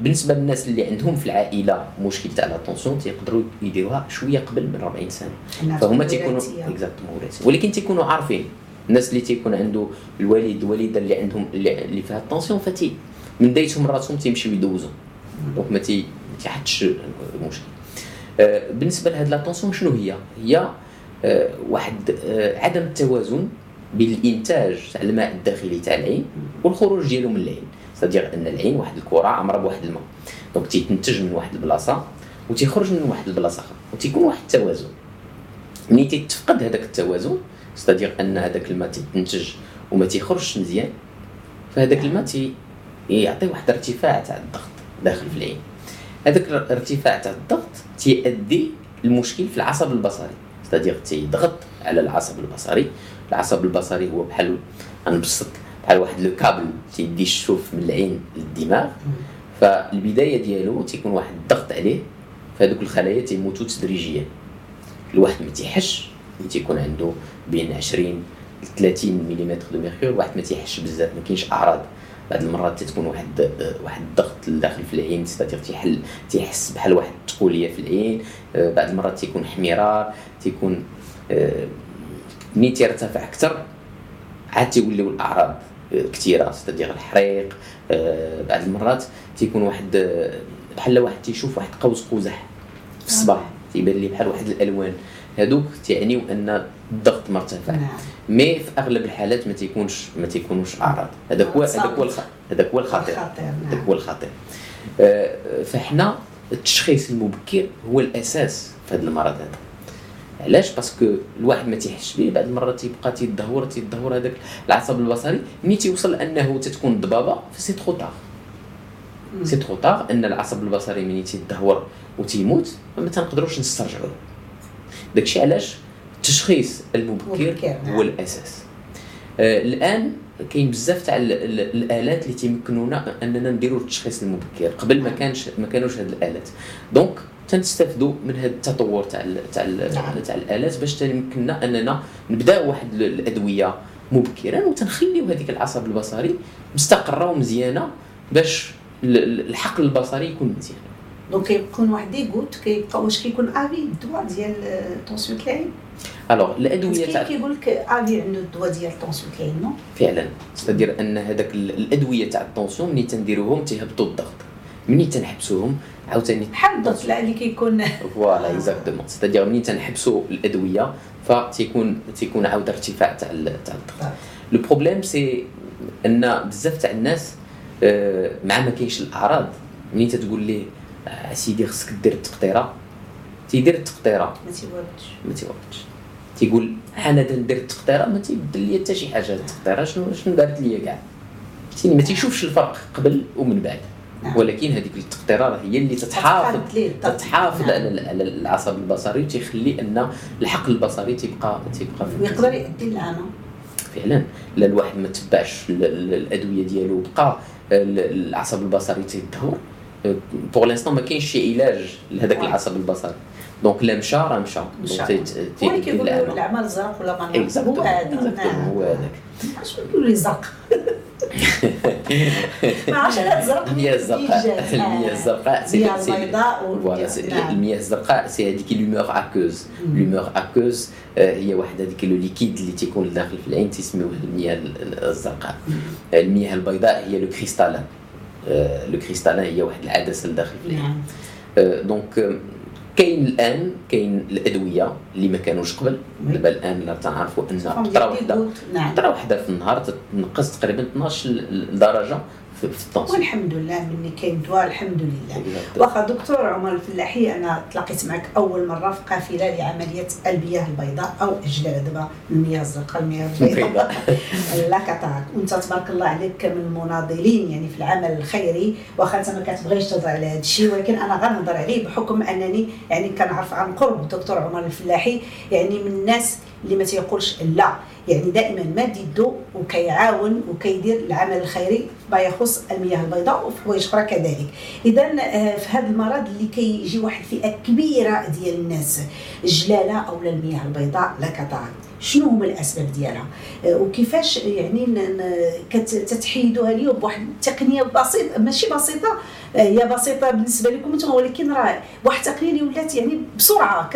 بالنسبة للناس اللي عندهم في العائلة مشكل تاع la tension تيقدروا يديروها شوية قبل من 40 سنة. فهما تيكونوا exactement ولكن تيكونوا عارفين الناس اللي تيكون عنده الوالد الوالده اللي عندهم اللي فيها ال tension فتي من بدايتهم راسهم تيمشيو يدوزوا donc ما تيحدش المشكل. بالنسبة لهاد la tension شنو هي؟ هي واحد عدم التوازن بين الإنتاج تاع الماء الداخلي تاع العين والخروج ديالو من العين. c'est-à-dire أن العين واحد الكرة عامره بواحد الماء. donc تيتنتج من واحد البلاصة وتيخرج من واحد البلاصة أخرى وتيكون واحد التوازن. ملي تيتفقد هذاك التوازن c'est-à-dire أن هذاك الماء تيتنتج وما تيخرجش مزيان فهذاك الماء تي يعطي واحد الارتفاع تاع الضغط داخل في العين. هذاك الارتفاع تاع الضغط تيؤدي المشكل في العصب البصري. ستادير تيضغط على العصب البصري. العصب البصري هو بحال غنبسط بحال واحد لو كابل تيدي الشوف من العين للدماغ. فالبداية ديالو تيكون واحد الضغط عليه فهذوك الخلايا تيموتوا تدريجيا. الواحد ما تيحش ملي تيكون عنده بين 20 ل 30 ملم de mercure واحد ما تيحسش بزاف ما كاينش أعراض. بعض المرات تتكون واحد واحد الضغط داخل في العين c'est-à-dire تيحل تيحس بحال واحد التقولية في العين. آه، بعض المرات تيكون احمرار تيكون آه، ملي تيرتفع أكثر عاد تيوليو الأعراض آه، كثيرة c'est-à-dire الحريق. بعض المرات تيكون واحد بحال واحد تيشوف واحد قوس قزح في الصباح تيبان لي بحال واحد الألوان. هادوك تيعنيو أن الضغط مرتفع نعم. mais في أغلب الحالات ما تيكونش ما تيكونوش أعراض. هذاك هو هذاك هو هذاك هو الخطير. هذاك هو الخطير. آه، فاحنا التشخيص المبكر هو الأساس في هذا المرض هذا. علاش؟ parce que الواحد ما تيحسش به بعض المرات تيبقى تيدهور تيدهور هذاك العصب البصري. ملي تيوصل لأنه تتكون ضبابة ف c'est trop tard c'est trop tard أن العصب البصري ملي تيدهور وتيموت ما تنقدروش نسترجعوه داكشي علاش التشخيص المبكر نعم. هو الاساس آه الآن كاين بزاف تاع الآلات اللي تيمكنونا أننا نديروا التشخيص المبكر قبل ما كانش ما كانوش هاد الآلات دونك تنستافدوا من هذا التطور تاع تاع نعم. تاع الآلات باش تيمكننا أننا نبداو واحد الأدوية مبكرا وتنخليو هذيك العصب البصري مستقرة ومزيانة باش الحقل البصري يكون مزيان donc كيكون واحد des gouttes كيبقى واش كيكون à vie الدواء ديال tension العين alors الادويه تاع كيقول لك à vie عنده الدواء ديال tension العين non فعلا. c'est-à-dire أن هذاك الأدوية تاع ال tension ملي تنديروهم؟ تيهبطوا الضغط. ملي تنحبسوهم؟ عاوتاني بحال الضغط اللي كيكون. voilà exactement c'est-à-dire ملي تنحبسوا الأدوية فتيكون تيكون عاود ارتفاع تاع تاع الضغط. le problème c'est أن بزاف تاع الناس آه، مع ما كاينش الأعراض ملي تتقول ليه؟ سيدي خصك دير التقطيرة. تيدير التقطيرة. ما تيوردش. ما تيوردش. تيقول أنا ندير التقطيرة ما تيبدل لي حتى شي حاجة. التقطيرة شنو شنو دارت لي كاع. ما تيشوفش الفرق قبل ومن بعد. نعم. ولكن هذيك التقطيرة هي اللي تتحافظ تتحافظ نعم. على العصب البصري وتيخلي أن الحقل البصري تيبقى تيبقى ويقدر يؤدي للعمى فعلا. لا الواحد ما تبعش الأدوية ديالو بقى العصب البصري تيدهور. pour l'instant ما كاينش شي علاج لهذاك العصب البصري donc لا مشى راه مشى ولكن كيقولوا العمى الزرق ولا ما هو هذاك هو هذاك اش نقولوا لي زرق ما عرفتش أنا الزرق المياه الزرقاء المياه الزرقاء c'est البيضاء المياه الزرقاء c'est هذيك l'humeur aqueuse l'humeur aqueuse هي واحد هذيك le liquide اللي تيكون داخل في العين تيسميوه المياه الزرقاء المياه البيضاء هي le cristallin le cristallin هي واحد العدسة لداخل في العين donc كاين الآن كاين الأدوية اللي ما كانوش قبل. دابا الآن تنعرفوا ان قطره واحدة قطره واحدة في النهار تنقص تقريبا 12 درجة. في والحمد لله مني كاين دواء الحمد لله. واخا دكتور عمر الفلاحي أنا تلاقيت معك أول مرة في قافلة لعملية المياه البيضاء أو اجلاء دابا المياه الزرقاء المياه البيضاء. لا كتاك وأنت تبارك الله عليك من المناضلين يعني في العمل الخيري. واخا أنت ما كتبغيش تهضر على هذا الشيء ولكن أنا غنهضر عليه بحكم أنني يعني كنعرف عن قرب الدكتور عمر الفلاحي يعني من الناس اللي ما تيقولش لا. يعني دائما ماد يدو وكيعاون وكيدير العمل الخيري ما يخص المياه البيضاء وفي حوايج أخرى كذلك. اذا آه، في هذا المرض اللي كيجي واحد فئه كبيرة ديال الناس الجلالة أو المياه البيضاء لا كتعرف شنو هما الأسباب ديالها؟ آه، وكيفاش يعني تتحيدوها لي بواحد التقنيه بسيطة ماشي بسيطة هي بسيطة بالنسبة لكم أنتم ولكن راه واحد التقنيه ولات يعني بسرعة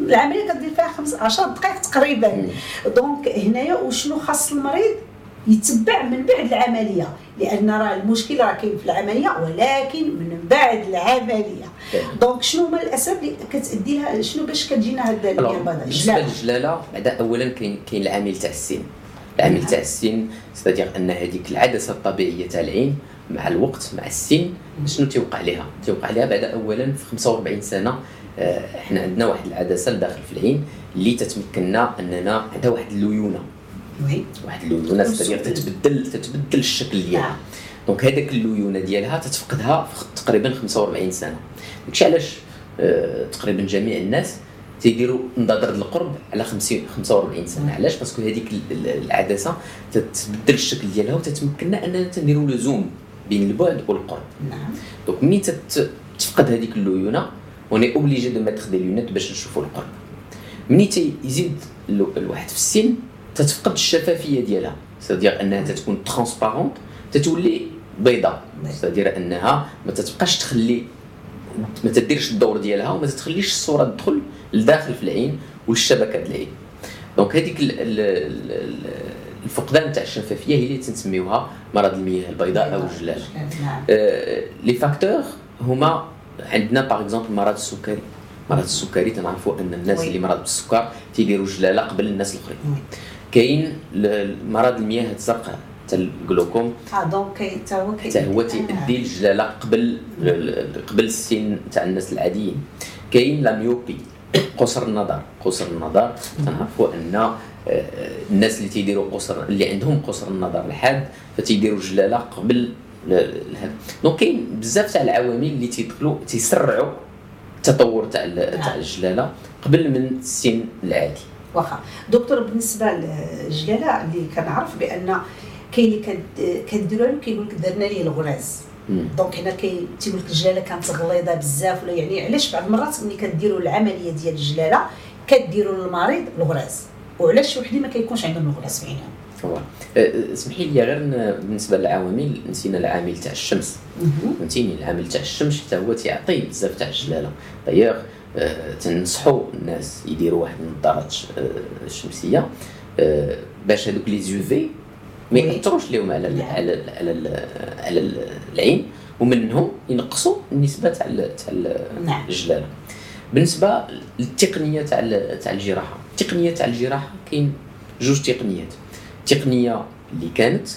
العملية كدير فيها 10 دقائق تقريبا. donc هنايا وشنو خاص المريض يتبع من بعد العملية لأن راه المشكل راه كاين في العملية ولكن من بعد العملية. donc شنو هما الأسباب اللي كتادي لها شنو باش كتجينا هاد بالنسبة للجلالة بعدا اولا كاين كاين العامل تاع السن العامل تاع السن c'est-à-dire أن هذيك العدسة الطبيعية تاع العين مع الوقت مع السن شنو تيوقع لها تيوقع لها بعد اولا في 45 سنة آه، إحنا عندنا واحد العدسة لداخل في العين اللي تتمكننا أننا عندها واحد الليونة. واحد الليونة c'est-à-dire تتبدل تتبدل الشكل ديالها. نعم. donc هذاك الليونة ديالها تتفقدها في تقريبا 45 سنة. داكشي علاش؟ آه، تقريبا جميع الناس تيديروا نظر القرب على 50 45 سنة. علاش؟ parce que هذيك العدسة تتبدل الشكل ديالها وتتمكننا أننا نديروا le zoom بين البعد والقرب. نعم. donc ملي تفقد هذيك الليونة on est obligé de mettre des lunettes باش نشوفوا القرب. ملي تيزيد الواحد في السن تتفقد الشفافية ديالها. c'est-à-dire أنها تتكون transparente تتولي بيضاء c'est-à-dire أنها ما تتبقاش تخلي ما تديرش الدور ديالها وما تخليش الصورة تدخل لداخل في العين والشبكة ديال العين. donc هذيك الفقدان تاع الشفافية هي اللي تنسميوها مرض المياه البيضاء أو الجلال. نعم. آه les facteurs هما عندنا par exemple مرض السكري. مرض السكري تنعرفوا أن الناس اللي مرض بالسكر تيديروا جلالة قبل الناس الأخرين. كاين مرض المياه الزرقاء حتى ال glaucome. آه donc حتى هو حتى هو تيؤدي الجلالة قبل قبل السن تاع الناس العاديين. كاين la myopie قصر النظر. قصر النظر تنعرفوا أن آه، الناس اللي تيديروا قصر اللي عندهم قصر النظر الحاد فتيديروا جلالة قبل donc كاين بزاف تاع العوامل اللي تيدخلوا تيسرعوا التطور تاع تاع نعم. الجلالة قبل من السن العادي. واخا. دكتور بالنسبة للجلالة اللي كنعرف بأن كاين اللي كديروا له كيقول لك درنا ليه الغراز. donc هنا كي تيقول لك الجلالة كانت غليظة بزاف ولا يعني علاش بعض المرات ملي كديروا العملية ديال الجلالة كديروا للمريض الغراز. وعلاش وحدين ما كيكونش عندهم عينهم هو أه، اسمحي لي غير بالنسبة للعوامل نسينا العامل تاع الشمس. فهمتيني؟ العامل تاع الشمس حتى هو تيعطي بزاف تاع الجلالة. دايوغ أه، تنصحوا الناس يديروا واحد النظارات أه، الشمسيه باش هذوك لي زوفي ما يأثروش لهم على ال على ال على ال على العين ومنهم ينقصوا النسبة تاع تاع نعم. الجلالة. بالنسبة للتقنية تاع تاع الجراحة التقنيه تاع الجراحه كاين جوج تقنيات. تقنية اللي كانت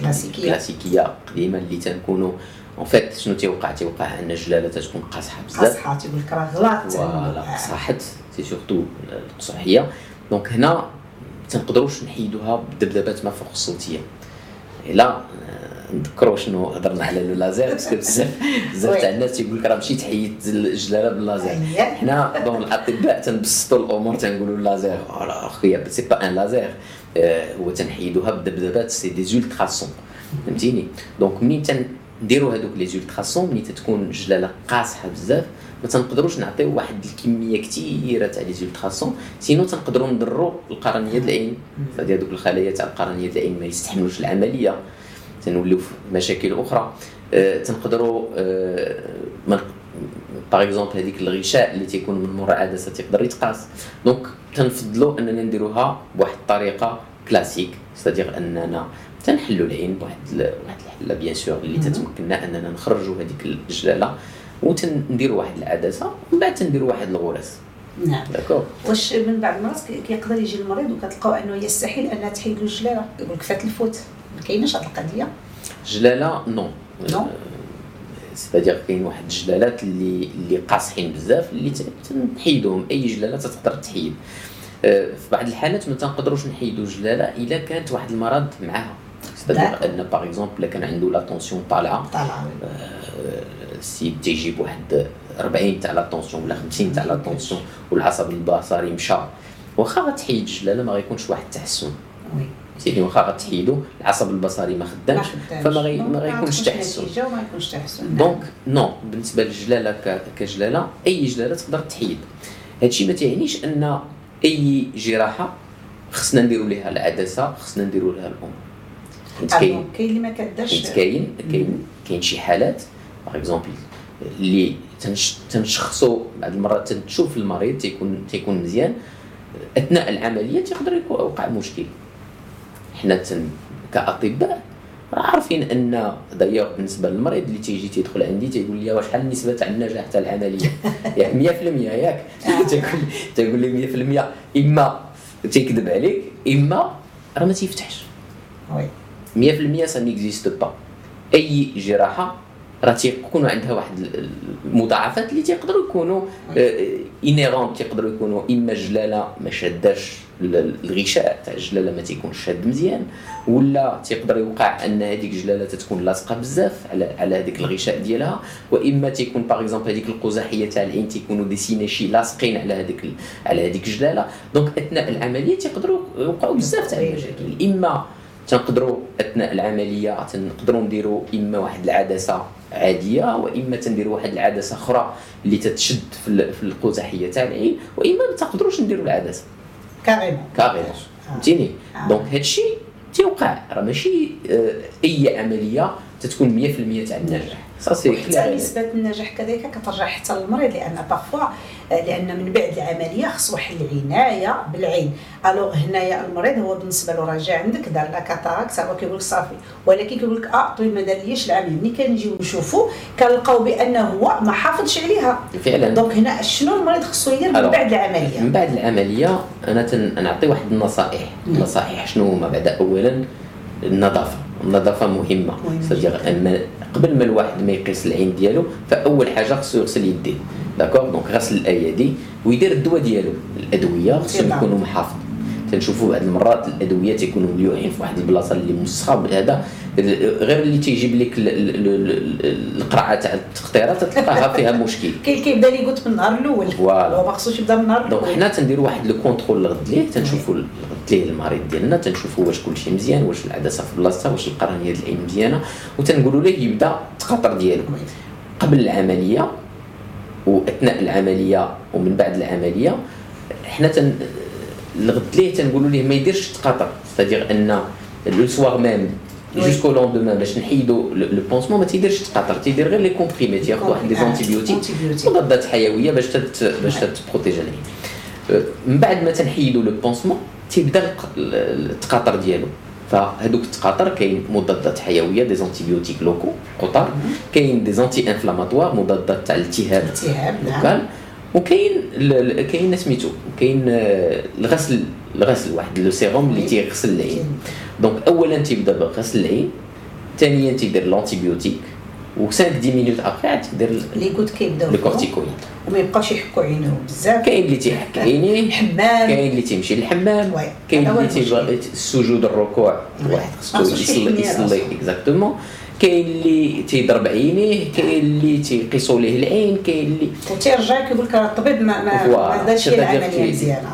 كلاسيكية. كلاسيكية قديمة اللي تنكونوا en fait شنو تيوقع؟ تيوقع أن الجلالة تتكون قاصحة بزاف. قاصحة تيقول لك راه غلط. voilà قصحت c'est surtout القصحيه donc هنا تنقدروش نحيدوها بالذبذبات ما فوق الصوتيه الا نذكروا شنو هضرنا على laser parce que بزاف بزاف تاع الناس تيقول لك راه مشيت حيدت الجلاله باللازير. حنا donc الأطباء تنبسطوا الأمور تنقولوا اللازير. أخويا c'est pas un laser هو تنحيدوها بالذبذبات c'est des ultrasons فهمتيني؟ donc منين نديروا هذوك les ultrasons ملي تتكون الجلاله قاصحة بزاف ما تنقدروش نعطيو واحد الكمية كثيره تاع les ultrasons sinon تنقدروا نضروا القرنية ديال العين. فهاد هذوك الخلايا تاع القرنية ديال العين ما يستحملوش العملية. تنوليو في مشاكل أخرى. أه تنقدروا par exemple هذيك الغشاء اللي تيكون من مور العدسه تيقدر يتقاس. donc تنفضلوا أننا نديروها بواحد الطريقة classique c'est-à-dire أننا تنحلوا العين بواحد واحد الحلة bien sûr اللي تتمكننا أننا نخرجوا هذيك الجلالة وتنديروا واحد العدسة ومن بعد تنديروا واحد الغرز نعم. d'accord واش من بعد المرات كيقدر يجي المريض وكتلقاو أنه يستحيل أنها تحيد له الجلالة؟ يقول لك فات الفوت. ما كايناش هذه القضية؟ جلالة non non c'est-à-dire كاين واحد الجلالات اللي اللي قاصحين بزاف اللي تنحيدوهم أي جلالة تقدر تحيد. آه، في بعض الحالات ما تنقدروش نحيدوا جلالة إلا كانت واحد المرض معاها. c'est-à-dire أن par exemple كان عنده la tension طالعة. طالعه السيد تيجيب واحد 40 تاع la tension ولا 50 تاع لا طونسيون والعصب البصري مشى واخا غتحيد الجلاله ما غيكونش واحد التحسن. oui سيدي واخا غتحيدو العصب البصري ما خدامش فما غي ما غيكونش تحسن يكونش تحسن donc non بالنسبة للجلالة كجلالة أي جلالة تقدر تحيد. هادشي ما تيعنيش أن أي جراحة خصنا نديروا ليها العدسة خصنا نديروا لها الأم. كاين. كاين اللي ما كدارش كاين كاين كاين شي حالات par exemple اللي تنشخصوا بعض المرات تشوف المريض تيكون تيكون مزيان. أثناء العملية تيقدر يوقع مشكل. حنا كأطباء عارفين أن دايوغ بالنسبة للمريض اللي تيجي تيدخل عندي تيقول لي واش شحال النسبة تاع النجاح تاع العملية؟ ياك 100% ياك. تيقول تيقول لي 100% إما تيكذب عليك إما راه ما تيفتحش. oui. 100% ça n'existe pas أي جراحة راه تيكونوا عندها واحد المضاعفات اللي تيقدروا يكونوا انيرون تيقدروا يكونوا إما جلالة ما شاداش ال- الغشاء تاع الجلالة ما تيكونش شاد مزيان ولا تيقدر يوقع أن هذيك الجلالة تتكون لاصقة بزاف على على هذيك الغشاء ديالها وإما تيكون par exemple هذيك القزحية تاع العين تيكونوا des synéchies لاصقين على هذيك على هذيك الجلالة. donc أثناء العملية تيقدروا يوقعوا بزاف تاع المشاكل. إما تنقدروا أثناء العملية تنقدروا نديروا إما واحد العدسة عادية وإما تنديروا واحد العدسة أخرى اللي تتشد في ال- في القزحية تاع العين وإما ما تقدروش نديروا العدسة. carrément carrément فهمتيني؟ آه. donc هادشي تيوقع راه ماشي آه، أي عملية تتكون 100% تاع النجاح. clair نسبة النجاح كذلك كترجع حتى للمريض لأن parfois لأن من بعد العملية خص واحد العناية بالعين. alors هنايا المريض هو بالنسبة له راه جا عندك دار la cataracte هو كيقول لك صافي ولكن كيقول لك آه طيب ما دارليش العملية؟ ملي كنجيو نشوفوا كنلقاو بأنه هو ما حافظش عليها. فعلا. donc هنا شنو المريض خصو يدير من بعد العملية؟ من بعد العملية أنا تن... نعطي واحد النصائح. النصائح شنو هما؟ بعد اولا النظافة. النظافه مهمة. c'est-à-dire جداً. أن قبل ما الواحد ما يقيس العين ديالو فأول حاجة خصو يغسل يديه. d'accord donc غسل الأيادي ويدير الدواء ديالو. الأدوية خصهم. يكونوا محافظين. تنشوفوا بعض المرات الأدوية تيكونوا مليوحين في واحد البلاصة اللي مسخة هذا غير اللي تيجيب لك ال- ال- ال- القرعة تاع التقطيرة تلقاها فيها مشكل. كيبدا لي قلت من النهار الأول. voilà. هو ما خصوش يبدأ من النهار donc الأول. حنا تنديروا واحد le contrôle لغد ليه تنشوفوا لغد ليه المريض ديالنا تنشوفوا واش كلشي مزيان واش العدسه في بلاصتها واش القرنية ديال العين مزيانة وتنقولوا ليه يبدأ التقاطر ديالو. قبل العملية وأثناء العملية ومن بعد العملية حنا تن لغد ليه تنقولوا ليه ما يديرش التقاطر c'est-à-dire أن le soir même. jusqu'au lendemain باش نحيدوا le pansement ما تيديرش التقاطر تيدير غير les comprimés تياخذ واحد les antibiotiques. مضادات حيوية باش تت باش ت protéger أه، من بعد ما تنحيدوا le pansement تيبدا التقاطر ديالو. فهذوك التقاطر كاين مضادات حيوية des antibiotiques لوكو قطار. كاين des anti-inflammatoires مضادات تاع الالتهاب التهاب نعم. وكاين كاين سميتو كاين آه، الغسل الغسل واحد le sérum اللي. تيغسل العين donc اولا تيبدأ بغسل العين ثانيا تيدير l'antibiotique و 5 10 minutes après عاد اللي قلت كيبداو. corticoïdes وما يبقاوش يحكوا عينيهم بزاف كاين اللي تيحك عينيه حمام كاين اللي تيمشي للحمام. كاين اللي المشكل. السجود الركوع. واحد خصو يصلي يصلي. exactement كاين اللي تيضرب عينيه كاين اللي تيقيسوا ليه العين كاين اللي وتيرجع كيقول لك الطبيب ما ما. ما دارش العملية مزيانة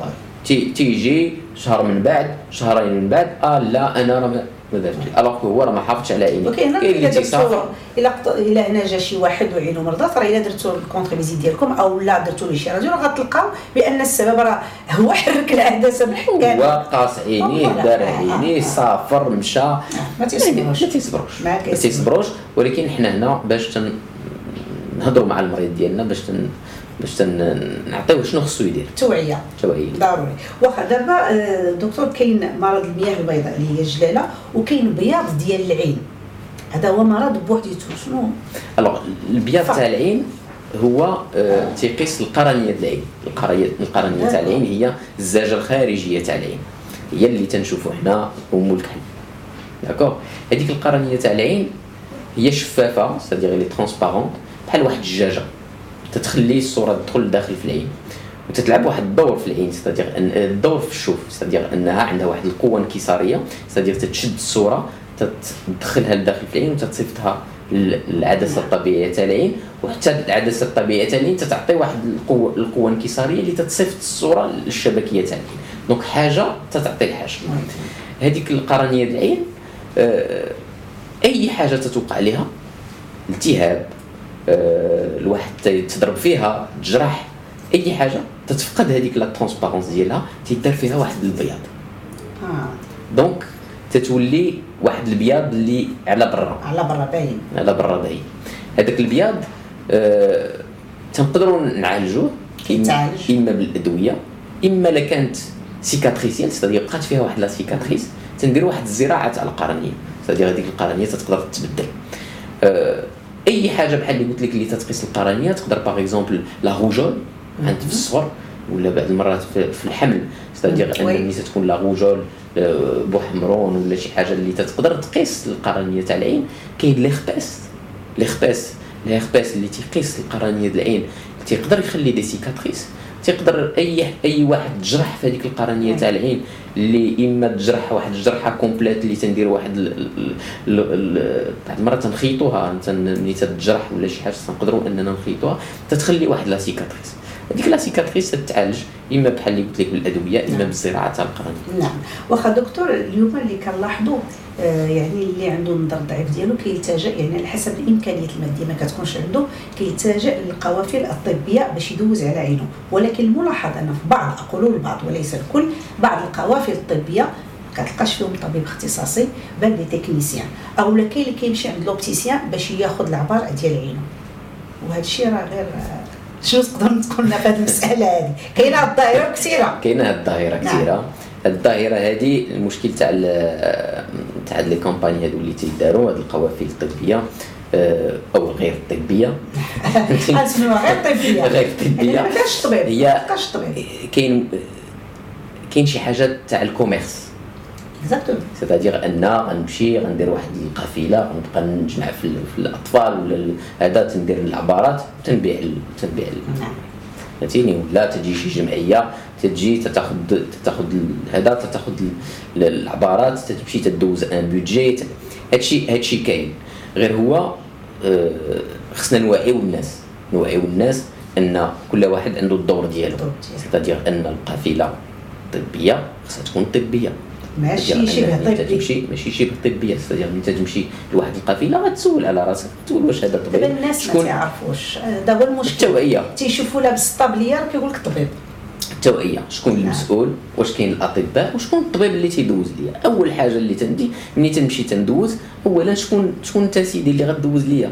تي تيجي شهر من بعد شهرين من بعد آه لا أنا راه alors هو راه ما حافظش على عينيه هنا كاين اللي إلا الا إلا هنا جا شي واحد وعينو مرضات راه إلا درتو ال contre-visite ديالكم أو لا درتو ليه شي راديو راه غتلقاو بأن السبب راه هو حرك العدسه بالحكام هو قاس عينيه. دار عينيه. سافر مشى. ما تيصبروش. ما تيصبروش. ما. تيصبروش. ولكن حنا هنا باش تن نهضروا مع المريض ديالنا باش تن باش نعطيوه شنو خصو يدير؟ توعية. توعية. ضروري. واخا دابا آه، دكتور كاين مرض المياه البيضاء اللي هي الجلالة وكاين بياض ديال العين. هذا هو مرض بوحديته شنو؟ alors البياض. تاع العين هو آه، تيقيس القرنية ديال العين. القرنيه القرنية تاع العين هي الزاجه الخارجية تاع العين. هي اللي تنشوفوا حنا ام الكحل d'accord هذيك القرنية تاع العين هي شفافة c'est-à-dire elle est transparente بحال واحد الزجاجة تتخلي الصورة تدخل لداخل في العين وتتلعب واحد الدور في العين c'est-à-dire أن الدور في الشوف c'est-à-dire أنها عندها واحد القوة انكسارية c'est-à-dire تتشد الصورة تدخلها لداخل في العين وتتصيفطها للعدسة الطبيعية تاع العين وحتى العدسة الطبيعية تاع العين تتعطي واحد القوه القوة الانكساريه اللي تتصيفط الصورة للشبكية تاع العين. donc حاجة تتعطي الحاجة. هذيك القرنية العين آه، أي حاجة تتوقع عليها؟ التهاب. الواحد تي- تضرب فيها تجرح أي حاجة تتفقد هذيك la transparence ديالها تيدار فيها واحد البياض. donc تتولي واحد البياض اللي على برا. على برا باين. على برا باين. هذاك البياض آه تنقدروا نعالجوه كيتعالج. إما- إما بالأدوية إما لا كانت cicatricielle c'est-à-dire بقات فيها واحد la cicatrice تندير واحد الزراعة تاع القرنية. c'est-à-dire هذيك القرنية تقدر تتبدل. آه أي حاجة بحال اللي قلت لك اللي تتقيس القرنية تقدر par exemple la rougeole عند في الصغر ولا بعض المرات في, الحمل. c'est-à-dire أن. ملي تكون la rougeole آه، بوحمرون ولا شي حاجة اللي تقدر تقيس القرنية تاع العين. كاين l'herpès l'herpès l'herpès اللي تيقيس القرنية ديال العين تيقدر يخلي des cicatrices تيقدر أي أي واحد تجرح في هذيك القرنية تاع العين اللي إما تجرح واحد الجرحة complète اللي تندير واحد بعض المرات تنخيطوها ملي تتجرح ولا شي حاجة تنقدروا أننا نخيطوها تتخلي واحد la cicatrice. هذيك la cicatrice تتعالج إما بحال اللي قلت لك بالأدوية إما نعم. بالزراعة تاع القرنية. نعم. واخا دكتور اليوم اللي كنلاحظوا يعني اللي عنده النظر الضعيف ديالو كيلتجا يعني على حسب الإمكانيات المادية ما كتكونش عنده كيلتجا للقوافل الطبية باش يدوز على عينه ولكن الملاحظ أن في بعض أقول البعض وليس الكل بعض القوافل الطبية كتلقاش فيهم طبيب اختصاصي بل les techniciens. أو كاين اللي كيمشي عند l'opticien باش ياخذ العبار ديال عينه وهذا الشيء راه غير شنو تقدر تقول لنا في هذه المسألة هذه؟ كاينة الظاهرة كثيرة. كاينة الظاهرة كثيرة. نعم. الظاهرة هذه المشكل تاع تاع les campagnes هذو اللي تيداروا هذه القوافل الطبية آه، أو غير طبيه اسمها غير طبيه غير طبيه ما كاينش طبيب هي كاين كاين شي حاجة تاع ال commerce. exactement c'est-à-dire أن غنمشي غندير واحد القافلة غنبقى نجمع في, في الأطفال ولا هذا تندير العبارات تنبيع تنبيع نعم. فهمتيني ولا تجي شي جمعية تجي تاخذ تاخذ هذا تاخذ العبارات تمشي تدوز ان بودجي هادشي هادشي كاين. غير هو آه، خصنا نوعيو الناس. نوعيو الناس أن كل واحد عنده الدور ديالو. سيتادير أن القافلة طبية خصها تكون طبية. ماشي شبه طبي. تمشي ماشي شبه طبيه ستادير انت تمشي لواحد القافله غتسول على راسك تقول واش هذا طبيب؟ دابا الناس ما تعرفوش. هذا هو المشكل التوعية. تيشوفوا لابس ال tablier كيقول لك طبيب. التوعية. شكون نعم. المسؤول؟ واش كاين الأطباء؟ وشكون الطبيب اللي تيدوز ليا؟ أول حاجة اللي تندي ملي تنمشي تندوز أولا شكون شكون أنت سيدي اللي غدوز ليا؟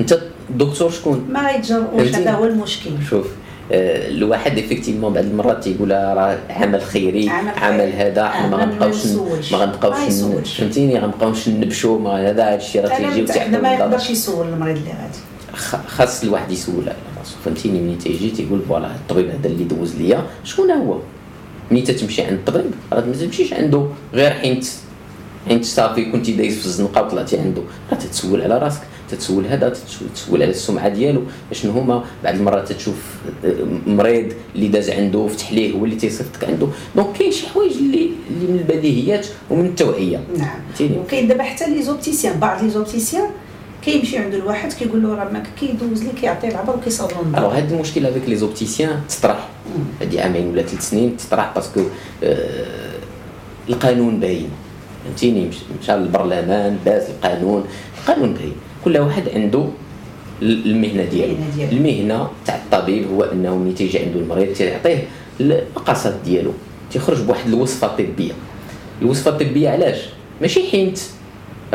أنت الدكتور شكون؟ ما يتجرؤوش هذا هو المشكل. شوف الواحد effectivement بعض المرات تيقول راه عمل خيري عمل, عمل هذا حنا ما غنبقاوش ما غنبقاوش فهمتيني؟ غنبقاوش نبشو ما هذا هادشي راه تيجي وتحنا ما يقدرش يسول المريض اللي غادي. خاص الواحد يسول على راسو. فهمتيني؟ ملي تيجي تيقول voilà الطبيب هذا اللي دوز ليا شكون هو؟ ملي تتمشي عند الطبيب راه ما تمشيش عنده غير حيت حيت صافي كنتي دايز في الزنقه وطلعتي عنده راه تتسول على راسك. تتسول هذا تتسول على السمعة ديالو. شنو هما؟ بعض المرات تشوف آه، مريض اللي داز عنده فتح ليه هو اللي تيصيفطك عنده donc كاين شي حوايج اللي اللي من البديهيات ومن التوعية. نعم. وكاين دابا حتى les opticiens بعض les opticiens كيمشي عند الواحد كيقول له راه ما كيدوز لي كيعطيه العبر وكيصاوب له alors هذا المشكل هذاك les opticiens تطرح. هذه عامين ولا ثلاث سنين تطرح parce que آه القانون باين. فهمتيني؟ مشى للبرلمان داز القانون. القانون باين كل واحد عنده المهنة ديالو. المهنة تاع الطبيب هو أنه ملي تيجي عنده المريض تيعطيه المقاصد ديالو. تيخرج بواحد الوصفة طبية. الوصفة الطبية علاش؟ ماشي حيت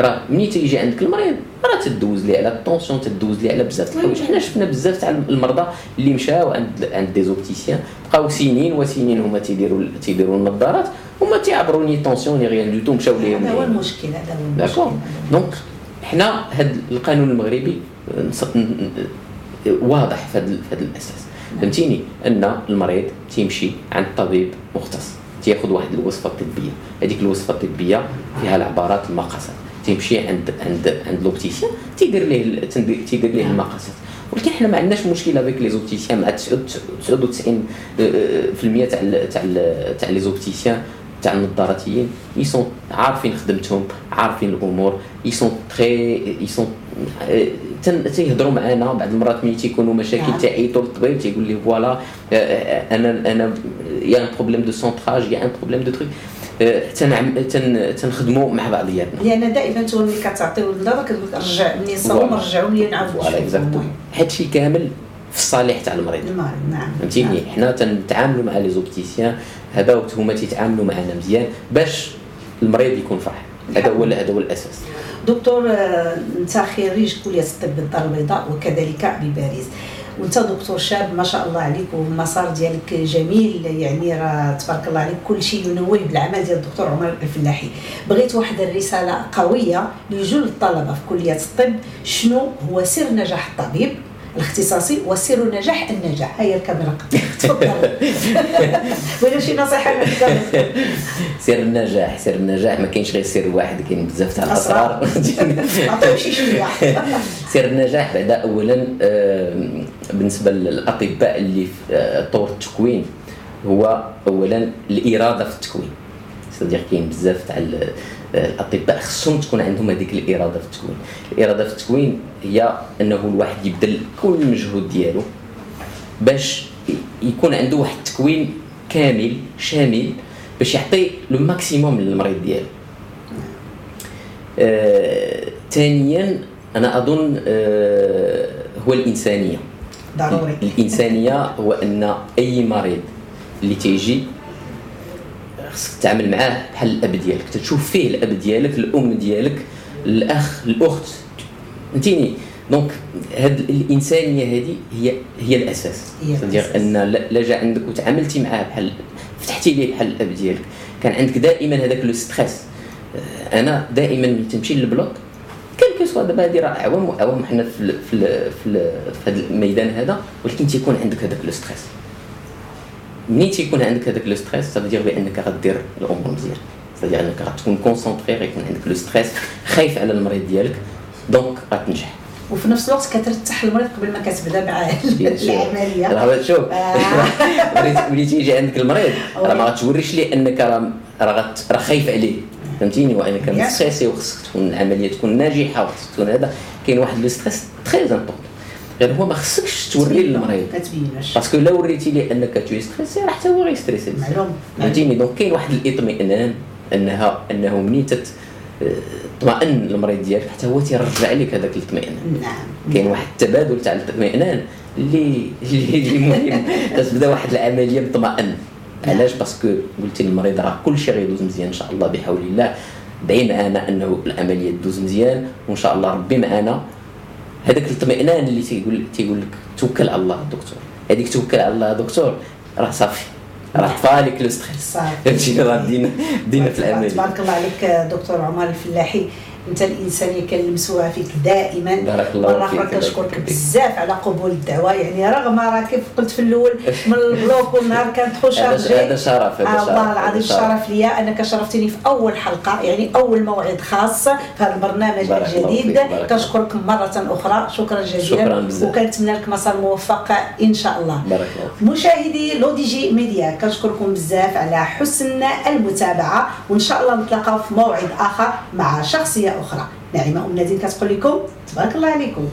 راه ملي تيجي عندك المريض راه تدوز ليه على ال tension تدوز ليه على بزاف الحوايج. حنا شفنا بزاف تاع المرضى اللي مشاو عند عند des opticiens بقاو سنين وسنين هما تيديروا تيديروا النظارات هما تيعبروا ni tension ni rien du tout مشاو ليهم هذا هو المشكل هذا هو المشكل. donc حنا هذا القانون المغربي واضح في هذا الأساس. فهمتيني؟ أن المريض تيمشي عند طبيب مختص تياخذ واحد الوصفة الطبيه هذيك الوصفة الطبية فيها العبارات المقاصد تيمشي عند عند عند l'opticien تيدير ليه تيدير ليه المقاصد ولكن حنا ما عندناش مشكلة avec les opticiens مع 99% تاع تاع تاع les opticiens تاع النظاراتيين ils sont عارفين خدمتهم عارفين الأمور ils sont تري يسون تيهضروا معنا بعض المرات ملي تيكونوا مشاكل نعم. تيعيطوا للطبيب تيقول لي voilà أنا أنا y a un problème de centrage y a un problème de teinte تنخدموا مع بعضياتنا. لأن دائما ملي كتعطيو الدواء كتقول لك رجع ملي صوم رجعوا لي نعاودوا exactement هادشي كامل في الصالح تاع المريض. المريض نعم. فهمتيني؟ نعم. حنا تنتعاملوا مع les opticiens هذا هما تيتعاملوا معنا مزيان باش المريض يكون فرح هذا هو هذا هو الأساس. دكتور آه، انت خريج كليه الطب بالدار البيضاء وكذلك بباريس. وانت دكتور شاب ما شاء الله عليك والمسار ديالك جميل يعني راه تبارك الله عليك كل شيء ينوه بالعمل ديال الدكتور عمر الفلاحي. بغيت واحد الرسالة قوية لجل الطلبة في كلية الطب شنو هو سر نجاح الطبيب؟ الاختصاصي وسر النجاح النجاح. هي الكاميرا تفضل. ولا شي نصيحة سر النجاح سر النجاح ما كاينش غير سر واحد كاين بزاف تاع الأسرار. سر النجاح بعدا اولا بالنسبة للأطباء اللي في آه، طور التكوين هو اولا الإرادة في التكوين. سادير كاين بزاف تاع الاطباء خصهم تكون عندهم هذيك الاراده في التكوين الاراده في التكوين هي انه الواحد يبذل كل المجهود ديالو باش يكون عنده واحد التكوين كامل شامل باش يعطي لو ماكسيموم للمريض ديالو آه، ثانيا أنا اظن آه هو الانسانيه ضروري الانسانيه هو ان اي مريض اللي تيجي خصك تتعامل معاه بحال الأب ديالك. تشوف فيه الأب ديالك الأم ديالك الأخ الأخت. فهمتيني؟ donc هاد الإنسانية هذه هي هي الأساس. هي أن لا جا عندك وتعاملتي معاه بحال فتحتي ليه بحال الأب ديالك. كان عندك دائما هذاك le stress. آه، أنا دائما تمشي لل bloc كان كو سوا دابا هذه راه عوام وعوام حنا في في في, في هذا الميدان هذا ولكن تيكون عندك هذاك le stress. منين تيكون عندك هذاك le stress سافو بانك غدير الأمور مزيان سافو انك غتكون concentré غيكون عندك le stress خايف على المريض ديالك. donc غتنجح وفي نفس الوقت كترتاح المريض قبل ما كتبدأ مع العملية راه شوف. آه. ملي تيجي عندك المريض راه ما غتوريش ليه أنك راه راه خايف عليه. فهمتيني؟ وإنك م stressé وخصك تكون العملية تكون ناجحة وخصك تكون هذا. كاين واحد le stress très important غير هو ما خصكش توري للمريض. parce que لو وريتي ليه انك t'es stressé راه حتى هو غي stresser معلوم فهمتيني donc كاين واحد الاطمئنان انها انه منين تت اطمئن المريض ديالك حتى هو تيرجع لك هذاك الاطمئنان نعم كاين واحد التبادل تاع الاطمئنان اللي اللي مهم تبدا واحد العملية مطمئن. علاش parce que قلتي للمريض راه كل شيء غيدوز مزيان ان شاء الله بحول الله دعي معنا انه العملية تدوز مزيان وان شاء الله ربي معنا هذاك الاطمئنان اللي تيقول تيقول لك توكل على الله دكتور. هذيك توكل على الله دكتور راه صافي. راه طفالك le stress فهمتي راه دينا دينا في العملية. تبارك الله عليك دكتور عمر الفلاحي. انت الانسانيه كنلمسوها فيك دائما بارك الله مره أخرى كنشكرك بزاف على قبول الدعوه يعني رغم راه كيف قلت في الأول من ال bloc والنهار كندخل chargé هذا شرف هذا آه والله العظيم الشرف ليا أنك شرفتني في أول حلقة يعني أول موعد خاص في هذا البرنامج الجديد. كنشكرك مرة أخرى شكرا جزيلا. وكنتمنى لك مسار موفق إن شاء الله. بارك الله مشاهدي لو دي جي ميديا كنشكركم بزاف على حسن المتابعة وإن شاء الله نتلاقاو في موعد آخر مع شخصية أخرى. نعيمه أم نادين كتقول لكم تبارك الله عليكم.